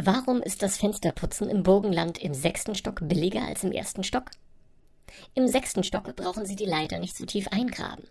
Warum ist das Fensterputzen im Burgenland im sechsten Stock billiger als im ersten Stock? Im sechsten Stock brauchen Sie die Leiter nicht so tief eingraben.